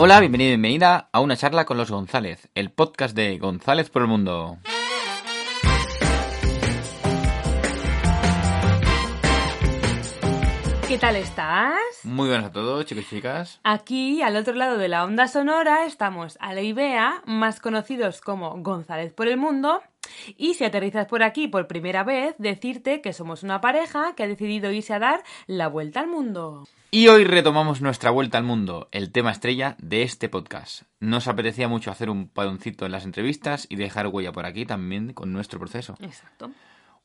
Hola, bienvenido y bienvenida a una charla con los González, el podcast de González por el Mundo. ¿Qué tal estás? Muy buenas a todos, chicos y chicas. Aquí, al otro lado de la onda sonora, estamos a la Ibea, más conocidos como González por el Mundo. Y si aterrizas por aquí por primera vez, decirte que somos una pareja que ha decidido irse a dar la vuelta al mundo. Y hoy retomamos nuestra vuelta al mundo, el tema estrella de este podcast. Nos apetecía mucho hacer un paroncito en las entrevistas y dejar huella por aquí también con nuestro proceso. Exacto.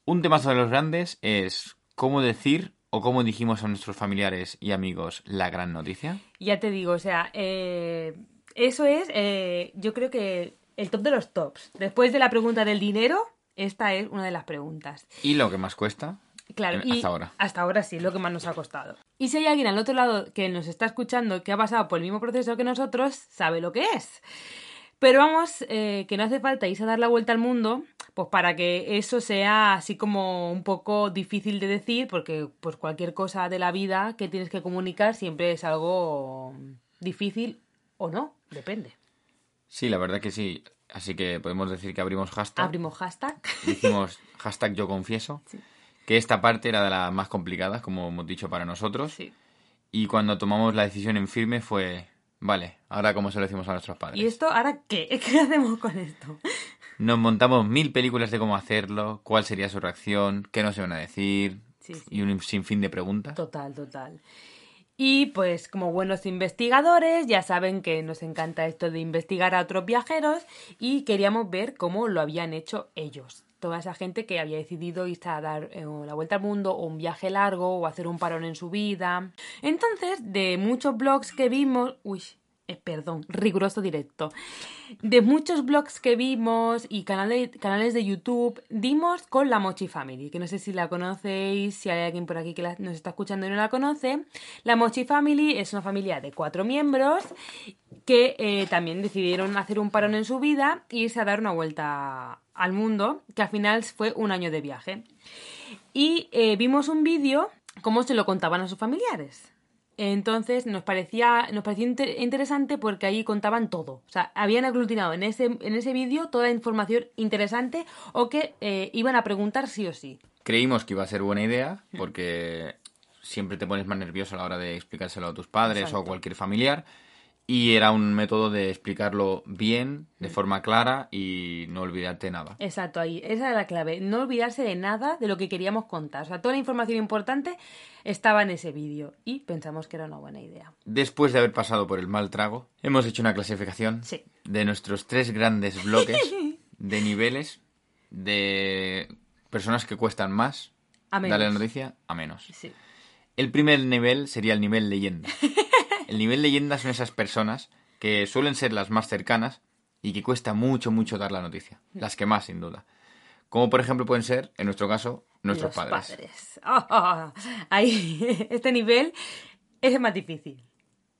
Un temazo de los grandes es cómo decir o cómo dijimos a nuestros familiares y amigos la gran noticia. Ya te digo, o sea, eh, eso es, eh, yo creo que el top de los tops. Después de la pregunta del dinero, esta es una de las preguntas. ¿Y lo que más cuesta? Claro, y hasta ahora. Hasta ahora sí, lo que más nos ha costado. Y si hay alguien al otro lado que nos está escuchando que ha pasado por el mismo proceso que nosotros, sabe lo que es. Pero vamos, eh, que no hace falta irse a dar la vuelta al mundo, pues para que eso sea así como un poco difícil de decir, porque pues cualquier cosa de la vida que tienes que comunicar siempre es algo difícil o no, depende. Sí, la verdad que sí. Así que podemos decir que abrimos hashtag. Abrimos hashtag. Dijimos hashtag yo confieso. Sí. Que esta parte era de las más complicadas, como hemos dicho para nosotros. Sí. Y cuando tomamos la decisión en firme fue, vale, ahora cómo se lo decimos a nuestros padres. ¿Y esto ahora qué? ¿Qué hacemos con esto? Nos montamos mil películas de cómo hacerlo, cuál sería su reacción, qué nos iban a decir, Sí, sí. y un sinfín de preguntas. Total, total. Y pues como buenos investigadores ya saben que nos encanta esto de investigar a otros viajeros y queríamos ver cómo lo habían hecho ellos. Toda esa gente que había decidido irse a dar eh, la vuelta al mundo o un viaje largo o hacer un parón en su vida. Entonces, de muchos blogs que vimos... Uy, eh, perdón, riguroso directo. De muchos blogs que vimos y canales, de YouTube, dimos con la Mochi Family, que no sé si la conocéis, si hay alguien por aquí que nos está escuchando y no la conoce. La Mochi Family es una familia de cuatro miembros que eh, también decidieron hacer un parón en su vida e irse a dar una vuelta al mundo, que al final fue un año de viaje. Y eh, vimos un vídeo cómo se lo contaban a sus familiares. Entonces nos parecía, nos parecía inter- interesante porque ahí contaban todo. O sea, habían aglutinado en ese, en ese vídeo toda la información interesante o que eh, iban a preguntar sí o sí. Creímos que iba a ser buena idea, Mm. porque siempre te pones más nervioso a la hora de explicárselo a tus padres Exacto. o a cualquier familiar. Y era un método de explicarlo bien, de Mm. forma clara y no olvidarte nada. Exacto, ahí. Esa era la clave. No olvidarse de nada de lo que queríamos contar. O sea, toda la información importante estaba en ese vídeo y pensamos que era una buena idea. Después de haber pasado por el mal trago, hemos hecho una clasificación Sí. de nuestros tres grandes bloques de niveles de personas que cuestan más A menos. darle la noticia a menos. Sí. El primer nivel sería el nivel leyenda. El nivel leyenda son esas personas que suelen ser las más cercanas y que cuesta mucho, mucho dar la noticia. Las que más, sin duda. Como por ejemplo pueden ser, en nuestro caso, nuestros Los padres. Oh, ahí, este nivel es el más difícil.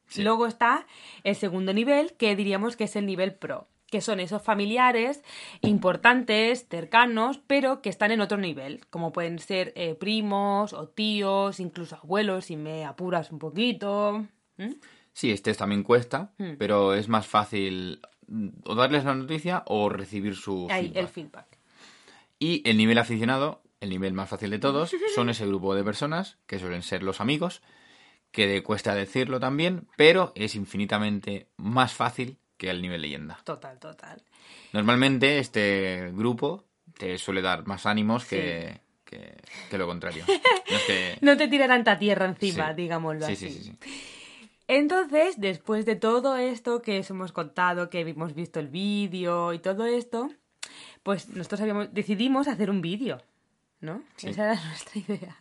Sí. Luego está el segundo nivel, que diríamos que es el nivel pro, que son esos familiares importantes, cercanos, pero que están en otro nivel, como pueden ser eh, primos o tíos, incluso abuelos, si me apuras un poquito. ¿Mm? Sí, este también cuesta, Hmm. pero es más fácil mm, o darles la noticia o recibir su Ahí, feedback. el feedback. Y el nivel aficionado, el nivel más fácil de todos, son ese grupo de personas que suelen ser los amigos, que de- cuesta decirlo también, pero es infinitamente más fácil que el nivel leyenda. Total, total. Normalmente este grupo te suele dar más ánimos que, que, que lo contrario. No es que- No te tira tanta tierra encima, Sí. digámoslo Sí, así. sí, sí, sí. Entonces, después de todo esto que os hemos contado, que hemos visto el vídeo y todo esto, pues nosotros habíamos, decidimos hacer un vídeo, ¿no? Sí. Esa era nuestra idea.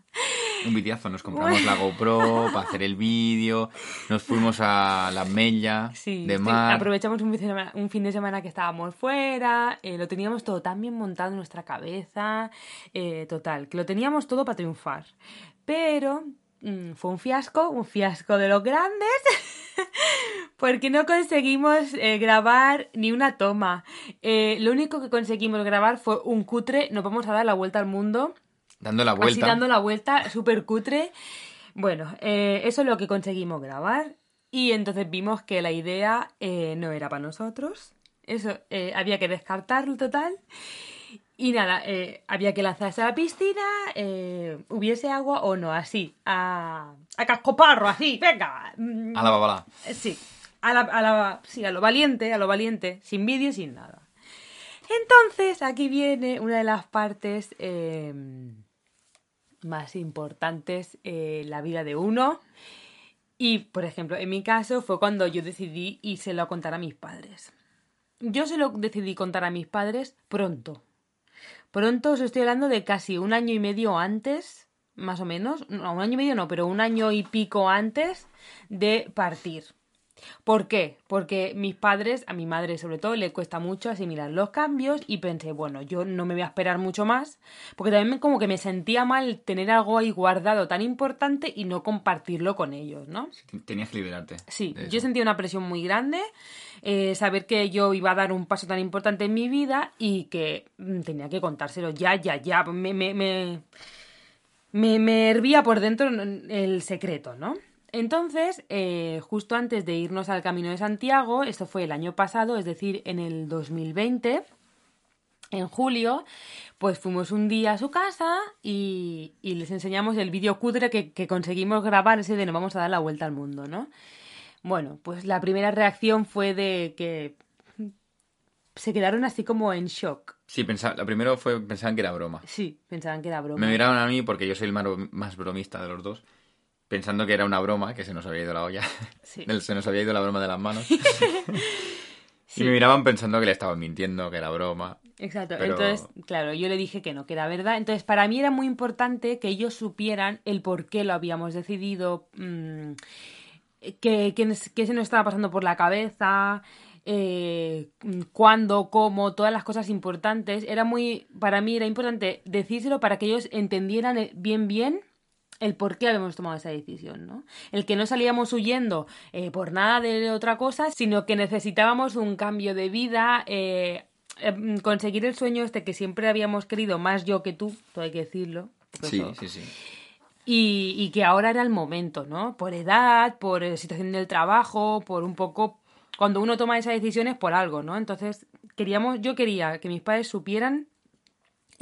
Un videazo, nos compramos la GoPro para hacer el vídeo, nos fuimos a la Mella Sí, de mar. aprovechamos un fin, de semana, un fin de semana que estábamos fuera, eh, lo teníamos todo tan bien montado en nuestra cabeza, eh, total, que lo teníamos todo para triunfar. Pero mm, fue un fiasco, un fiasco de los grandes, porque no conseguimos eh, grabar ni una toma. Eh, lo único que conseguimos grabar fue un cutre, nos vamos a dar la vuelta al mundo, Dando la así vuelta. dando la vuelta, súper cutre. Bueno, eh, eso es lo que conseguimos grabar. y entonces vimos que la idea no era para nosotros. Eso había que descartarlo total. Y nada, eh, había que lanzarse a la piscina, eh, hubiese agua o no, así, a, a cascoparro, así, venga. mm, A la babala. eh, Sí, a, la, a, la- sí, a lo valiente, a lo valiente, sin vídeo, sin nada. Entonces, aquí viene una de las partes eh, más importantes en la vida de uno. Y, por ejemplo, en mi caso fue cuando yo decidí írselo a contar a mis padres. Yo se lo decidí contar a mis padres pronto. Pronto os estoy hablando de casi un año y medio antes, más o menos. No, un año y medio no, pero un año y pico antes de partir. ¿Por qué? Porque mis padres, a mi madre sobre todo, le cuesta mucho asimilar los cambios y pensé, bueno, yo no me voy a esperar mucho más, porque también como que me sentía mal tener algo ahí guardado tan importante y no compartirlo con ellos, ¿no? Tenías que liberarte. Sí, yo sentía una presión muy grande, eh, saber que yo iba a dar un paso tan importante en mi vida y que mm, tenía que contárselo ya, ya, ya. Me, me, me, me, me hervía por dentro el secreto, ¿no? Entonces, eh, justo antes de irnos al Camino de Santiago, esto fue el año pasado, es decir, en el 2020, en julio, pues fuimos un día a su casa y, y les enseñamos el vídeo cutre que, que conseguimos grabar ese de nos vamos a dar la vuelta al mundo, ¿no? Bueno, pues la primera reacción fue de que se quedaron así como en shock. Sí, pensa- lo primero fue pensaban que era broma. Sí, pensaban que era broma. Me miraron a mí porque yo soy el más bromista de los dos, pensando que era una broma, que se nos había ido la olla. Sí. Se nos había ido la broma de las manos. Sí. Y me miraban pensando que le estaban mintiendo, que era broma. Exacto, Pero- entonces, claro, yo le dije que no, que era verdad. Entonces, para mí era muy importante que ellos supieran el por qué lo habíamos decidido, mm, que, que, se nos estaba pasando por la cabeza, eh, cuándo, cómo, todas las cosas importantes. Era muy, para mí era importante decírselo para que ellos entendieran eh, bien, bien el por qué habíamos tomado esa decisión, ¿no? El que no salíamos huyendo eh, por nada de otra cosa, sino que necesitábamos un cambio de vida, eh, eh, conseguir el sueño este que siempre habíamos querido, más yo que tú, todo hay que decirlo. porque Sí, sí, sí. y, y que ahora era el momento, ¿no? Por edad, por eh, situación del trabajo, por un poco... Cuando uno toma esas decisiones por algo, ¿no? Entonces, queríamos, yo quería que mis padres supieran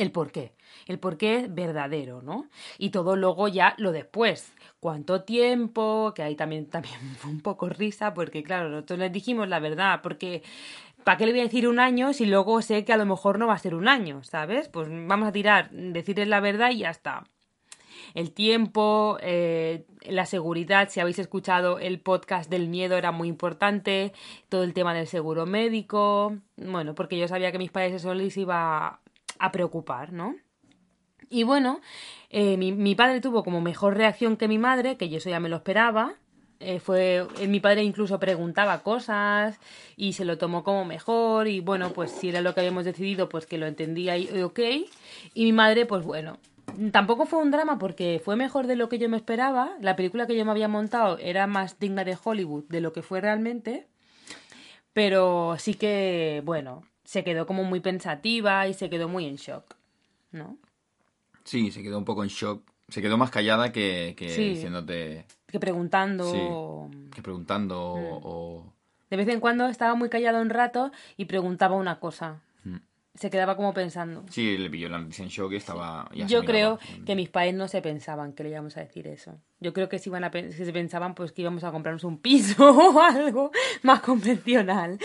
el por qué, el por qué verdadero, ¿no? Y todo luego ya lo después. ¿Cuánto tiempo? Que ahí también, también fue un poco risa, porque claro, nosotros les dijimos la verdad, porque ¿para qué le voy a decir un año si luego sé que a lo mejor no va a ser un año, ¿sabes? Pues vamos a tirar, decirles la verdad y ya está el tiempo, eh, la seguridad. Si habéis escuchado el podcast del miedo era muy importante, todo el tema del seguro médico, bueno, porque yo sabía que mis padres eso les iba a preocupar, ¿no? Y bueno, eh, mi, padre tuvo como mejor reacción que mi madre, que yo eso ya me lo esperaba. Eh, fue eh, mi padre incluso preguntaba cosas y se lo tomó como mejor y bueno pues si era lo que habíamos decidido pues que lo entendía y ok y mi madre pues bueno tampoco fue un drama porque fue mejor de lo que yo me esperaba la película que yo me había montado era más digna de Hollywood de lo que fue realmente pero sí que bueno se quedó como muy pensativa y se quedó muy en shock ¿no? Sí, se quedó un poco en shock. Se quedó más callada que, que Sí. diciéndote, que preguntando que preguntando Mm. o, o- De vez en cuando estaba muy callado un rato y preguntaba una cosa. Mm. Se quedaba como pensando. Sí, le pilló la noticia en shock y estaba... ya Yo miraba. creo que mis padres no se pensaban que le íbamos a decir eso. Yo creo que si, iban a, que se pensaban pues que íbamos a comprarnos un piso o algo más convencional.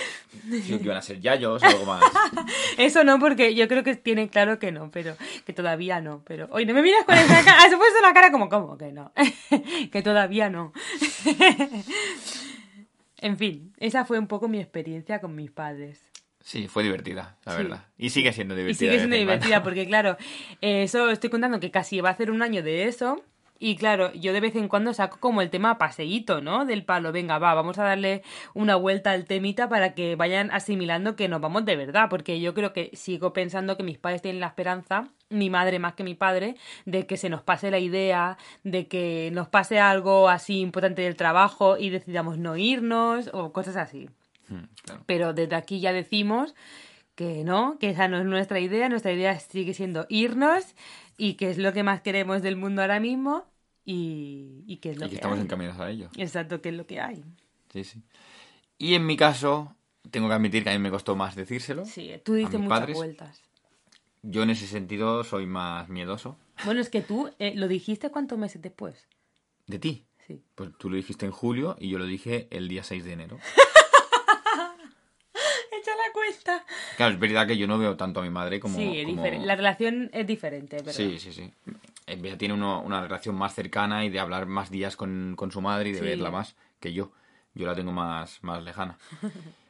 Sí, que iban a ser yayos o algo más. Eso no, porque yo creo que tienen claro que no, pero que todavía no. Pero, oye, no me miras con esa cara. Has puesto la cara como, ¿cómo que no? que todavía no. en fin, esa fue un poco mi experiencia con mis padres. Sí, fue divertida, la Sí. verdad. Y sigue siendo divertida. Y sigue siendo divertida porque, claro, eh, eso estoy contando que casi va a hacer un año de eso. Y claro, yo de vez en cuando saco como el tema paseíto, ¿no? Del palo, venga, va, vamos a darle una vuelta al temita para que vayan asimilando que nos vamos de verdad. Porque yo creo que sigo pensando que mis padres tienen la esperanza, mi madre más que mi padre, de que se nos pase la idea, de que nos pase algo así importante del trabajo y decidamos no irnos o cosas así. Mm, claro. Pero desde aquí ya decimos que no, que esa no es nuestra idea, nuestra idea sigue siendo irnos y que es lo que más queremos del mundo ahora mismo y, y que es lo Y que que estamos hay. encaminados a ello. Exacto, que es lo que hay. Sí, sí. Y en mi caso, tengo que admitir que a mí me costó más decírselo. Sí, tú dices muchas padres. vueltas. Yo en ese sentido soy más miedoso. Bueno, es que tú eh, lo dijiste cuántos meses después. ¿De ti? Sí. Pues tú lo dijiste en julio y yo lo dije el día 6 de enero. La cuenta. Claro, es verdad que yo no veo tanto a mi madre como... sí, es como- diferente. La relación es diferente, pero Sí, sí, sí. Ella tiene uno- una relación más cercana y de hablar más días con, con su madre y de Sí. verla más que yo. Yo la tengo más, más lejana.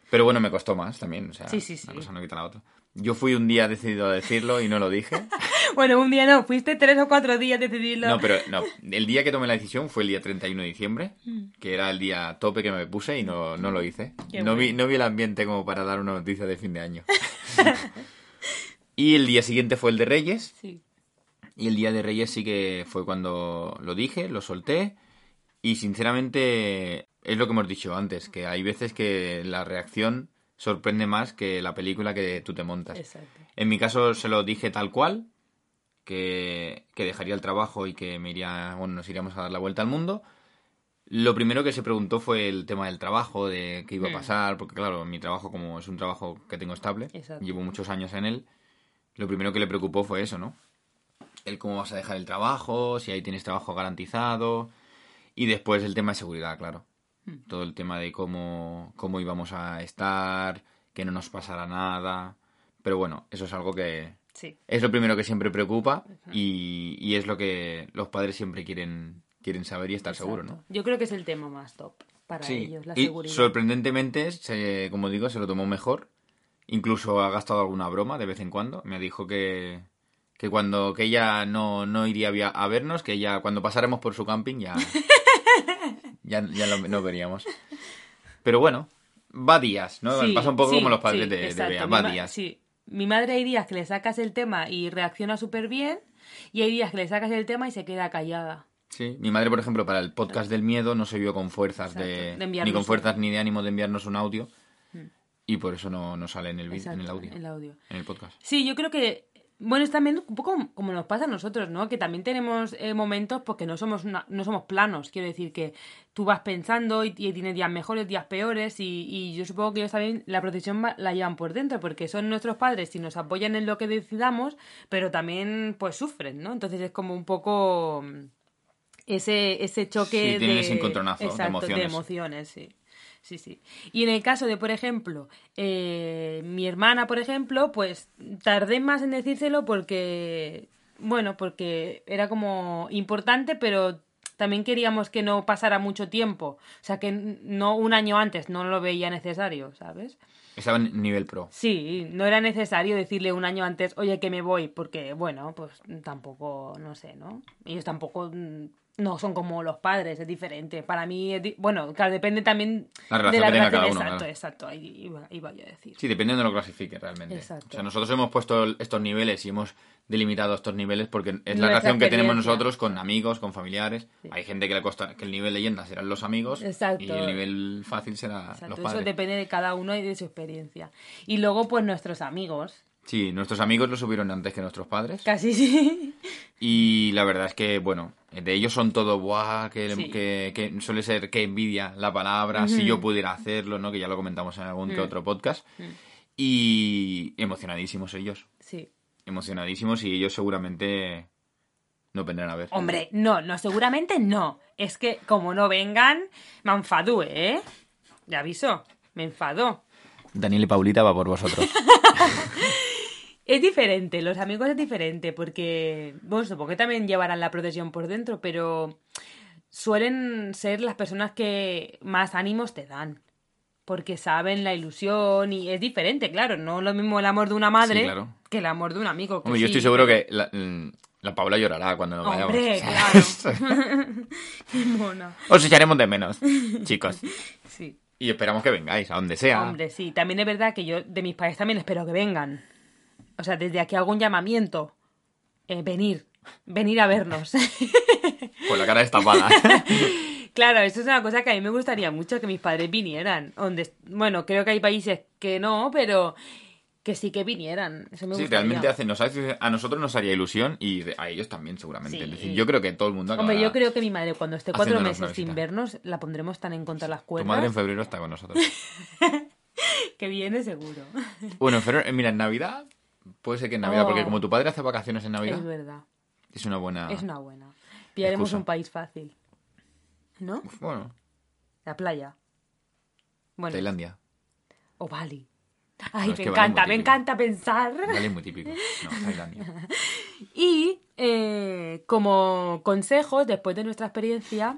Pero bueno, me costó más también. O sea, Sí, sí, sí. una cosa no quita la otra. Yo fui un día decidido a decirlo y no lo dije. Bueno, un día no, fuiste tres o cuatro días decidirlo. No, pero no. El día que tomé la decisión fue el día 31 de diciembre, Mm. que era el día tope que me puse y no, no lo hice. Qué No vi, no vi el ambiente como para dar una noticia de fin de año. y el día siguiente fue el de Reyes. Sí. Y el día de Reyes sí que fue cuando lo dije, lo solté. Y sinceramente es lo que hemos dicho antes, que hay veces que la reacción sorprende más que la película que tú te montas. Exacto. En mi caso se lo dije tal cual, que, que dejaría el trabajo y que me iría, bueno, nos iríamos a dar la vuelta al mundo. Lo primero que se preguntó fue el tema del trabajo, de qué iba a Hmm. pasar, porque claro, mi trabajo como es un trabajo que tengo estable, Exacto. llevo muchos años en él, lo primero que le preocupó fue eso, ¿no? El cómo vas a dejar el trabajo, si ahí tienes trabajo garantizado, y después el tema de seguridad, claro. Hmm. Todo el tema de cómo, cómo íbamos a estar, que no nos pasara nada. Pero bueno, eso es algo que, Sí. es lo primero que siempre preocupa y, y es lo que los padres siempre quieren, quieren saber y estar seguros, ¿no? Exacto. Yo creo que es el tema más top para Sí, ellos, la y seguridad. sorprendentemente, se- como digo, se lo tomó mejor. Incluso ha gastado alguna broma de vez en cuando. Me dijo que, que cuando que ella no, no iría a vernos, que ella cuando pasáramos por su camping ya, ya, ya lo, no veríamos. Pero bueno, va días, ¿no? Sí, Pasa un poco sí, como los padres sí, de, de exacto. Bea, va días. Sí. Mi madre hay días que le sacas el tema y reacciona súper bien y hay días que le sacas el tema y se queda callada. Sí, mi madre, por ejemplo, para el podcast del miedo no se vio con fuerzas de, Exacto, ni con fuerzas ni de ánimo de enviarnos un audio y por eso no, no sale en el, vi- en el Exacto, audio, el audio. en el podcast. Sí, yo creo que, bueno, es también un poco como nos pasa a nosotros, ¿no? Que también tenemos eh, momentos porque no somos, una- no somos planos. Quiero decir que tú vas pensando y, y tienes días mejores, días peores y, y yo supongo que ellos también la protección va- la llevan por dentro porque son nuestros padres y nos apoyan en lo que decidamos, pero también pues sufren, ¿no? Entonces es como un poco mm, ese, ese choque Sí, de... ese encontronazo de emociones. emociones, sí. Sí, sí. Y en el caso de, por ejemplo, eh, mi hermana, por ejemplo, pues tardé más en decírselo porque, bueno, porque era como importante, pero también queríamos que no pasara mucho tiempo. O sea, que no un año antes no lo veía necesario, ¿sabes? Estaba en nivel pro. Sí, no era necesario decirle un año antes, oye, que me voy, porque, bueno, pues tampoco, no sé, ¿no? Ellos tampoco mm, no son como los padres, es diferente. Para mí, es di- bueno, claro, depende también La de relación la que tenga relación. cada uno, exacto, claro. exacto, ahí iba, iba yo a decir. Sí, dependiendo de lo que clasifique realmente. Exacto. O sea, nosotros hemos puesto estos niveles y hemos delimitado estos niveles porque es la relación que tenemos nosotros con amigos, con familiares. Sí. Hay gente que le que el nivel leyenda serán los amigos Exacto. y el nivel fácil será Exacto, los eso padres. depende de cada uno y de su experiencia. Y luego, pues nuestros amigos, Sí, nuestros amigos lo subieron antes que nuestros padres. casi sí. Y la verdad es que, bueno, de ellos son todo, ¡buah! Que, Sí. que, que suele ser que envidia la palabra, si yo pudiera hacerlo, ¿no? Que ya lo comentamos en algún que otro podcast. Y emocionadísimos ellos. Sí. Emocionadísimos y ellos seguramente no vendrán a ver. Hombre, no, no, seguramente no. Es que como no vengan, me enfadó, ¿eh? Ya aviso, me enfadó. Daniel y Paulita va por vosotros. Es diferente, los amigos es diferente, porque, bueno, supongo que también llevarán la protección por dentro, pero suelen ser las personas que más ánimos te dan. Porque saben la ilusión y es diferente, claro. No es lo mismo el amor de una madre Sí, claro. que el amor de un amigo. que Hombre, yo estoy seguro que la, mm, la Paula llorará cuando nos vayamos. Hombre, claro. Qué mona. Os echaremos de menos, chicos. Sí. Y esperamos que vengáis, a donde sea. Hombre, sí. También es verdad que yo de mis padres también espero que vengan. O sea, desde aquí hago un llamamiento. Eh, venir. Venir a vernos. Con la cara destapada. claro, eso es una cosa que a mí me gustaría mucho que mis padres vinieran. Donde, bueno, creo que hay países que no, pero que sí que vinieran. Eso me Sí, gustaría. realmente hace, nos hace- a nosotros nos haría ilusión y a ellos también, seguramente. Sí. Es decir, yo creo que todo el mundo Hombre, yo creo que mi madre cuando esté cuatro meses sin vernos, la pondremos tan en contra de las Tu cuerdas madre en febrero está con nosotros. que viene seguro. bueno, en febrero, mira, en Navidad, puede ser que en Navidad, Oh. porque como tu padre hace vacaciones en Navidad, Es verdad, es una buena... es una buena. Pillaremos excusa. un país fácil. ¿No? Bueno, La playa. Bueno, Tailandia. o Bali. Ay, No, me Bali encanta, me encanta pensar. Vale, es muy típico. No, Tailandia. Y eh, como consejos, después de nuestra experiencia,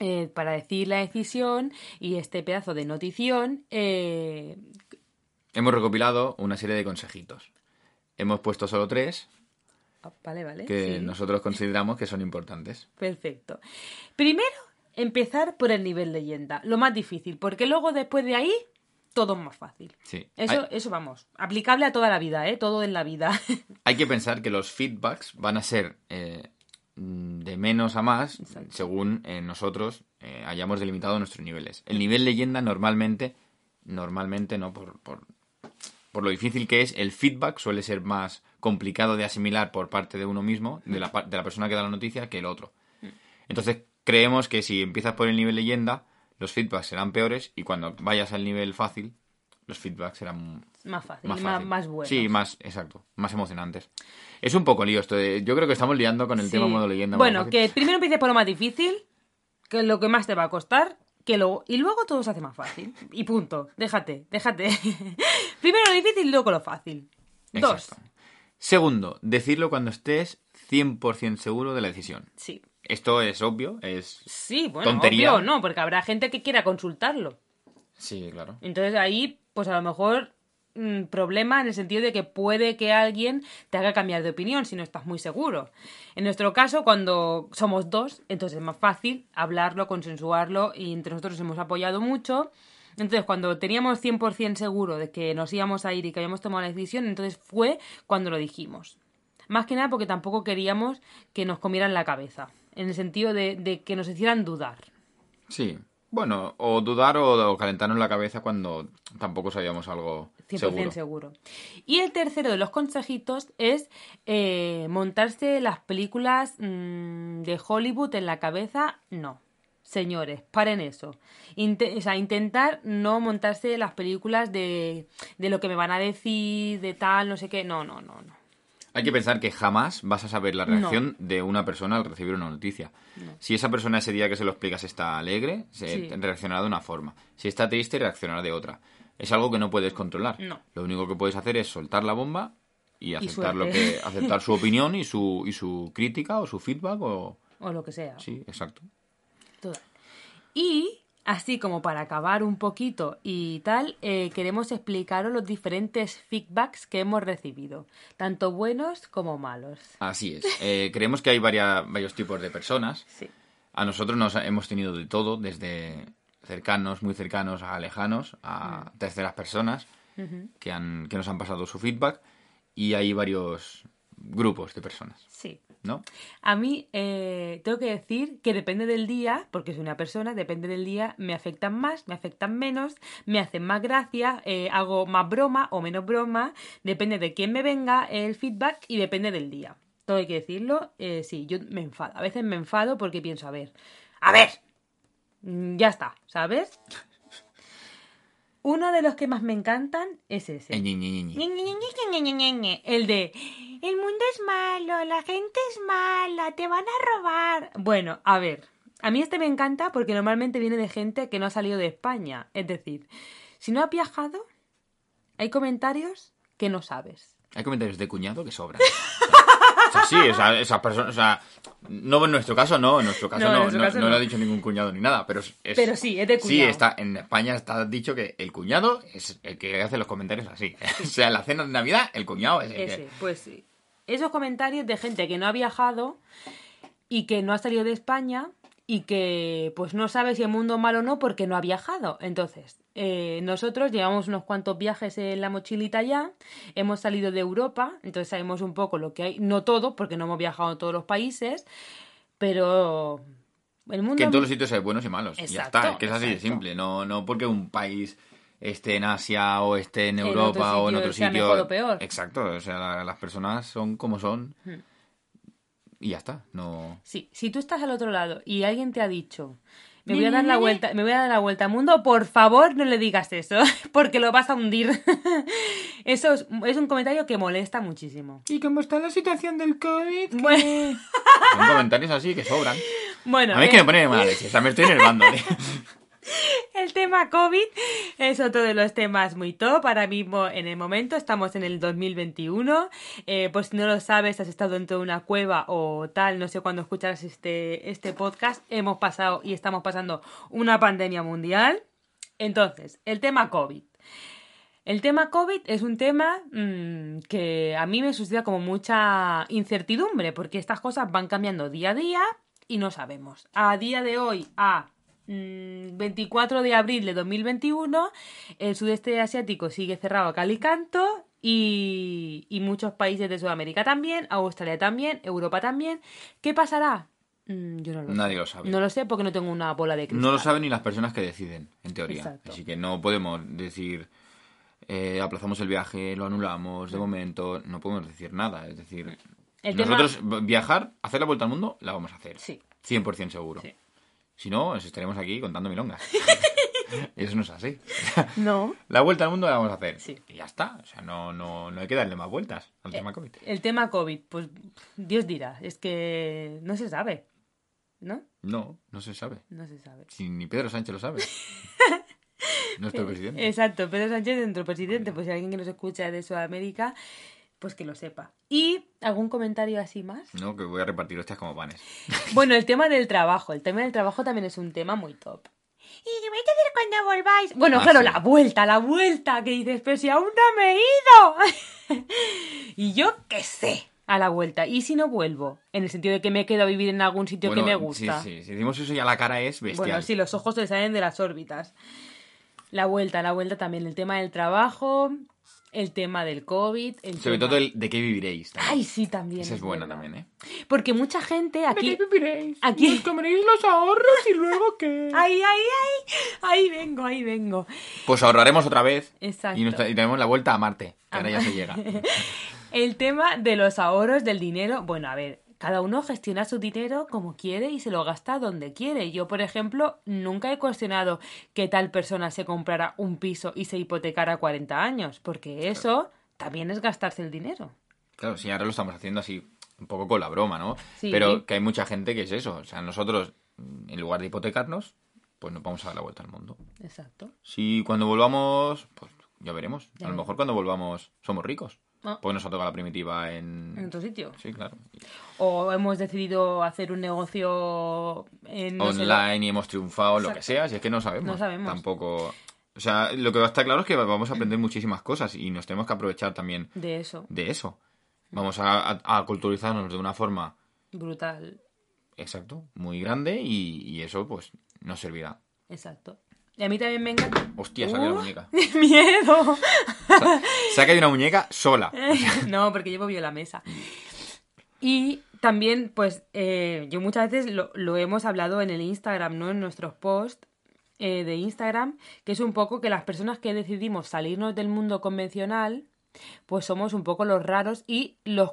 eh, para decir la decisión y este pedazo de notición, eh, Hemos recopilado una serie de consejitos. Hemos puesto solo tres ah, vale, vale. que sí, nosotros consideramos que son importantes. Perfecto. Primero, empezar por el nivel leyenda, lo más difícil, porque luego después de ahí, todo es más fácil. Sí. Eso, Hay, eso vamos, aplicable a toda la vida, ¿eh? Todo en la vida. hay que pensar que los feedbacks van a ser eh, de menos a más según eh, nosotros eh, hayamos delimitado nuestros niveles. El nivel leyenda normalmente, normalmente no por, por, por lo difícil que es, el feedback suele ser más complicado de asimilar por parte de uno mismo, de la, par- de la persona que da la noticia, que el otro. Entonces creemos que si empiezas por el nivel leyenda, los feedbacks serán peores y cuando vayas al nivel fácil, los feedbacks serán más fácil, más, más, fácil. más buenos. Sí, más, exacto, más emocionantes. Es un poco lío esto de- Yo creo que estamos liando con el Sí. tema modo leyenda. Bueno, que primero empieces por lo más difícil, que es lo que más te va a costar, que luego, y luego todo se hace más fácil. Y punto. Déjate, déjate. primero lo difícil luego lo fácil. Dos. Exacto. Segundo, decirlo cuando estés 100% seguro de la decisión. Sí. Esto es obvio, es... Sí, bueno, Tontería. obvio, no, porque habrá gente que quiera consultarlo. Sí, claro. Entonces ahí, pues a lo mejor mm, problema en el sentido de que puede que alguien te haga cambiar de opinión si no estás muy seguro. En nuestro caso, cuando somos dos, entonces es más fácil hablarlo, consensuarlo y entre nosotros hemos apoyado mucho. Entonces, cuando teníamos 100% seguro de que nos íbamos a ir y que habíamos tomado la decisión, entonces fue cuando lo dijimos. Más que nada porque tampoco queríamos que nos comieran la cabeza, en el sentido de, de que nos hicieran dudar. Sí. Bueno, o dudar o, o calentarnos la cabeza cuando tampoco sabíamos algo 100% seguro. seguro. Y el tercero de los consejitos es eh, montarse las películas mm, de Hollywood en la cabeza. No. Señores, paren eso. O sea, intentar no montarse las películas de, de lo que me van a decir, de tal, no sé qué. No, no, no, no. Hay que pensar que jamás vas a saber la reacción de una persona al recibir una noticia. Si esa persona ese día que se lo explicas está alegre, se Sí. reaccionará de una forma. Si está triste, reaccionará de otra. Es algo que no puedes controlar. No. Lo único que puedes hacer es soltar la bomba y aceptar lo que aceptar su opinión y su y su crítica o su feedback o O lo que sea. sí, exacto. Total. Y así como para acabar un poquito y tal, eh, queremos explicaros los diferentes feedbacks que hemos recibido, tanto buenos como malos. Así es. Eh, creemos que hay varia- varios tipos de personas. Sí. A nosotros nos hemos tenido de todo, desde cercanos, muy cercanos, a lejanos, a Mm. terceras personas que, han, que nos han pasado su feedback y hay varios grupos de personas, Sí. ¿no? A mí eh, tengo que decir que depende del día, porque soy una persona, depende del día, me afectan más, me afectan menos, me hacen más gracia, eh, hago más broma o menos broma, depende de quién me venga el feedback y depende del día. Todo hay que decirlo, eh, sí, yo me enfado. A veces me enfado porque pienso, a ver, a ver, mm, ya está, ¿sabes? Uno de los que más me encantan es ese. Ñe, Ñe, Ñe. El de el mundo es malo, la gente es mala, te van a robar. Bueno, a ver, a mí este me encanta porque normalmente viene de gente que no ha salido de España. Es decir, si no has viajado, hay comentarios que no sabes. Hay comentarios de cuñado que sobran. O sea, sí, esa, esa persona, o sea, no en nuestro caso, no, en nuestro caso No, no, caso lo ha dicho ningún cuñado ni nada, pero es... Pero sí, es de Sí, cuñado. está, en España está dicho que el cuñado es el que hace los comentarios así. o sea, en la cena de Navidad, el cuñado es el Ese, que... pues sí. Esos comentarios de gente que no ha viajado y que no ha salido de España y que pues no sabe si el mundo es malo o no porque no ha viajado. Entonces, eh, nosotros llevamos unos cuantos viajes en la mochilita ya, hemos salido de Europa, entonces sabemos un poco lo que hay, no todo, porque no hemos viajado a todos los países, pero el mundo... Que en todos los sitios hay buenos y malos. y ya Exacto, está, es que es así de exacto. simple. No, no porque un país esté en Asia o esté en Europa o en otro sea sitio. mejor o peor. Exacto, o sea, la- las personas son como son Hmm. y ya está. No. Sí, si tú estás al otro lado y alguien te ha dicho, me voy a dar la vuelta, me voy a dar la vuelta al mundo, por favor no le digas eso, porque lo vas a hundir. Eso es, es un comentario que molesta muchísimo. ¿Y cómo está la situación del COVID? Bueno, Son comentarios así que sobran. bueno, A mí es eh, que me pone de mala leche, o sea, me estoy enervando. el tema COVID es otro de los temas muy top. Ahora mismo, en el momento, estamos en el 2021. Eh, pues si no lo sabes, has estado dentro de una cueva o tal, no sé cuándo escucharás este, este podcast. Hemos pasado y estamos pasando una pandemia mundial. Entonces, el tema COVID. El tema COVID es un tema mm, que a mí me suscita como mucha incertidumbre, porque estas cosas van cambiando día a día y no sabemos. A día de hoy, a 24 de abril de 2021, el sudeste asiático sigue cerrado a cal y canto y, y muchos países de Sudamérica también, Australia también, Europa también. ¿Qué pasará? Mm, yo no lo Nadie sé. lo sabe. No lo sé porque no tengo una bola de cristal. No lo saben ni las personas que deciden, en teoría. Exacto. Así que no podemos decir, eh, aplazamos el viaje, lo anulamos, de momento, no podemos decir nada. Es decir, El nosotros viajar, hacer la vuelta al mundo, la vamos a hacer. Sí. 100% seguro. Sí. Si no, nos estaremos aquí contando milongas. Eso no es así. No. La vuelta al mundo la vamos a hacer. Sí. Y ya está. O sea, no, no, no hay que darle más vueltas al tema COVID. El tema COVID, pues Dios dirá, es que no se sabe, ¿no? No, no se sabe. No se sabe. Si ni Pedro Sánchez lo sabe. Nuestro presidente. Exacto, Pedro Sánchez, nuestro presidente, pues si alguien que nos escucha de Sudamérica, pues que lo sepa. ¿Y algún comentario así más? No, que voy a repartir hostias como panes. Bueno, el tema del trabajo, el tema del trabajo también es un tema muy top. ¿Y qué vais a hacer cuando volváis? Bueno, Ah, claro, sí. la vuelta, la vuelta, que dices, pero si aún no me he ido. y yo qué sé, a la vuelta. ¿Y si no vuelvo? En el sentido de que me quedo a vivir en algún sitio que me gusta. Sí, sí. Si decimos eso ya la cara es bestial. Bueno, sí, los ojos se salen de las órbitas. La vuelta, la vuelta también. El tema del trabajo, el tema del COVID. El Sobre tema- todo el de qué viviréis. también. Ay, sí, también. Esa es buena verdad. también, ¿eh? Porque mucha gente aquí... viviréis? Aquí- ¿Os comeréis los ahorros y luego qué? ¡Ay, ay, ay! Ahí vengo, ahí vengo. Pues ahorraremos otra vez. Exacto. Y, nos tra- y tenemos la vuelta a Marte, que ahora ya se llega. El tema de los ahorros del dinero. Bueno, a ver, cada uno gestiona su dinero como quiere y se lo gasta donde quiere. Yo, por ejemplo, nunca he cuestionado que tal persona se comprara un piso y se hipotecara 40 años, porque eso también es gastarse el dinero. Claro, sí, ahora lo estamos haciendo así, un poco con la broma, ¿no? Sí. Pero que hay mucha gente que es eso. O sea, nosotros, mm, en lugar de hipotecarnos, pues nos vamos a dar la vuelta al mundo. Exacto. Si cuando volvamos, pues ya veremos. Ya a lo mejor cuando volvamos somos ricos. Ah. Pues nos ha tocado la primitiva en... En otro sitio. Sí, claro. O hemos decidido hacer un negocio en no sé, Online y hemos triunfado, lo que sea, si es que no sabemos. No sabemos. Tampoco... O sea, lo que va a estar claro es que vamos a aprender muchísimas cosas y nos tenemos que aprovechar también de eso. de eso. Vamos a, a- a culturizarnos de una forma, Brutal. exacto, muy grande y, y eso pues nos servirá. Exacto. Y a mí también me encanta. Hostia, saca la Uh, muñeca. ¡Miedo! Se ha caído una muñeca sola. no, porque llevo yo la mesa. Y también, pues, eh, yo muchas veces lo, lo hemos hablado en el Instagram, ¿no? En nuestros posts eh, de Instagram, que es un poco que las personas que decidimos salirnos del mundo convencional, pues somos un poco los raros y los,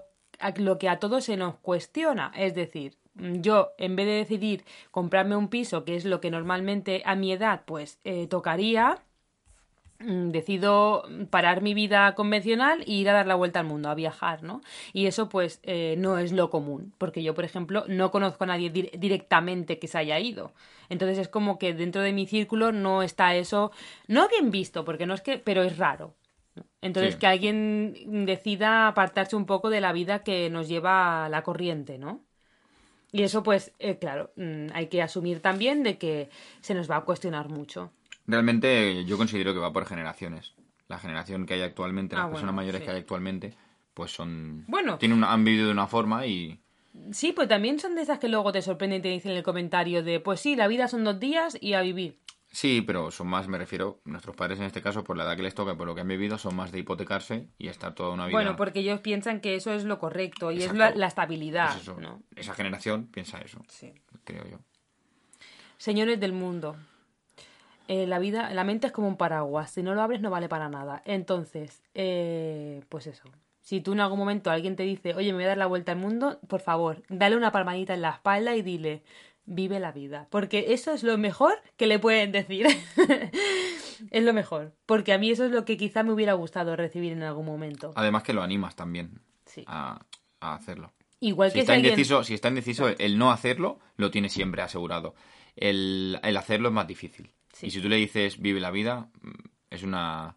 lo que a todos se nos cuestiona. Es decir, yo, en vez de decidir comprarme un piso, que es lo que normalmente a mi edad, pues, eh, tocaría, mm, decido parar mi vida convencional e ir a dar la vuelta al mundo, a viajar, ¿no? Y eso pues eh, no es lo común, porque yo, por ejemplo, no conozco a nadie dir- directamente que se haya ido. Entonces es como que dentro de mi círculo no está eso, no bien visto, porque no es que, pero es raro. Entonces Sí. que alguien decida apartarse un poco de la vida que nos lleva a la corriente, ¿no? Y eso pues, eh, claro, mm, hay que asumir también de que se nos va a cuestionar mucho. Realmente yo considero que va por generaciones. La generación que hay actualmente, las Ah, personas bueno, mayores sí. que hay actualmente, pues son... Bueno. Tienen una- han vivido de una forma y... Sí, pues también son de esas que luego te sorprenden y te dicen en el comentario de, pues sí, la vida son dos días y a vivir. Sí, pero son más, me refiero, nuestros padres en este caso, por la edad que les toca, por lo que han vivido, son más de hipotecarse y estar toda una vida... Bueno, porque ellos piensan que eso es lo correcto y es la, la estabilidad, Pues eso, ¿no? Esa generación piensa eso, Sí. creo yo. Señores del mundo, eh, la vida, la mente es como un paraguas. Si no lo abres, no vale para nada. Entonces, eh, pues eso. Si tú en algún momento alguien te dice, oye, me voy a dar la vuelta al mundo, por favor, dale una palmadita en la espalda y dile, vive la vida. Porque eso es lo mejor que le pueden decir. es lo mejor. Porque a mí eso es lo que quizá me hubiera gustado recibir en algún momento. Además que lo animas también Sí. a, a hacerlo. Igual Si que si está, alguien... indeciso, si está indeciso, el no hacerlo lo tiene siempre asegurado. El, el hacerlo es más difícil. Sí. Y si tú le dices vive la vida, mm, es una,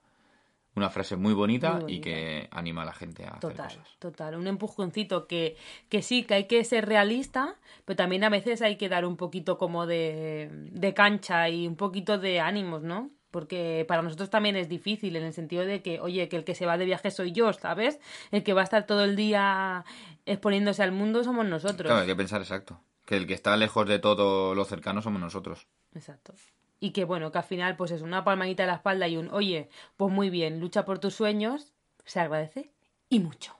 una frase muy bonita, Muy y que anima a la gente a hacer Total, cosas. total. Un empujoncito que, que sí, que hay que ser realista, pero también a veces hay que dar un poquito como de, de cancha y un poquito de ánimos, ¿no? Porque para nosotros también es difícil en el sentido de que, oye, que el que se va de viaje soy yo, ¿sabes? El que va a estar todo el día exponiéndose al mundo somos nosotros. Claro, hay que pensar exacto. Que el que está lejos de todo lo cercano somos nosotros. Exacto. Y que bueno, que al final, pues es una palmadita en la espalda y un, oye, pues muy bien, lucha por tus sueños, se agradece y mucho.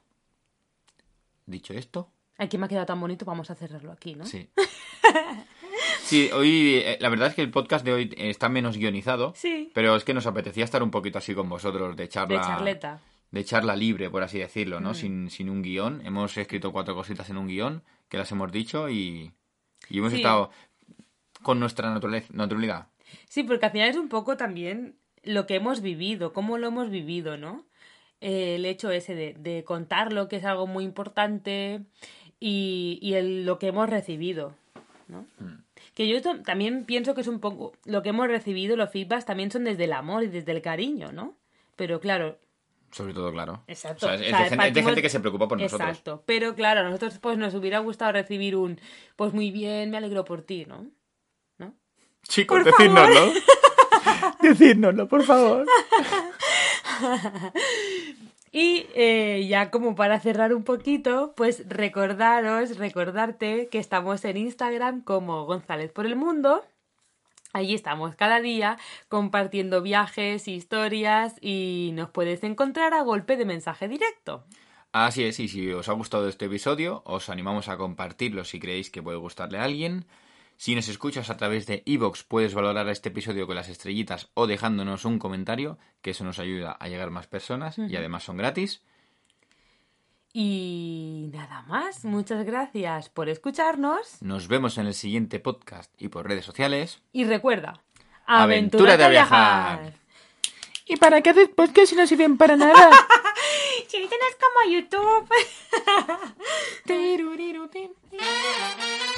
Dicho esto, Aquí me ha quedado tan bonito, vamos a cerrarlo aquí, ¿no? sí. Sí, hoy eh, la verdad es que el podcast de hoy está menos guionizado, Sí. pero es que nos apetecía estar un poquito así con vosotros, de charla, De charleta. de charla libre, por así decirlo, Mm. ¿no? Sin, sin un guion. Hemos escrito cuatro cositas en un guion que las hemos dicho y, y hemos Sí. estado con nuestra naturaleza- naturalidad. Sí, porque al final es un poco también lo que hemos vivido, cómo lo hemos vivido, ¿no? Eh, el hecho ese de, de contarlo, que es algo muy importante, y, y el- lo que hemos recibido, ¿no? Que yo también pienso que es un poco lo que hemos recibido, los feedbacks también son desde el amor y desde el cariño, ¿no? Pero claro, Sobre todo, claro. Exacto. O sea, es, O es sea, de, gente, es de partimos- gente que se preocupa por nosotros. Exacto. Pero claro, a nosotros pues nos hubiera gustado recibir un pues muy bien, me alegro por ti. ¿No? Chicos, Por favor. decídnoslo. decídnoslo, por favor. Y eh, ya como para cerrar un poquito, pues recordaros, recordarte que estamos en Instagram como González por el Mundo. Allí estamos cada día compartiendo viajes, historias y nos puedes encontrar a golpe de mensaje directo. Así es, y si os ha gustado este episodio, os animamos a compartirlo si creéis que puede gustarle a alguien. Si nos escuchas a través de iVoox, puedes valorar este episodio con las estrellitas o dejándonos un comentario, que eso nos ayuda a llegar a más personas y además son gratis. Y nada más, muchas gracias por escucharnos Nos vemos en el siguiente podcast y por redes sociales. y recuerda, Aventúrate a viajar. ¿Y para qué haces podcast si no sirven para nada? si no es como YouTube.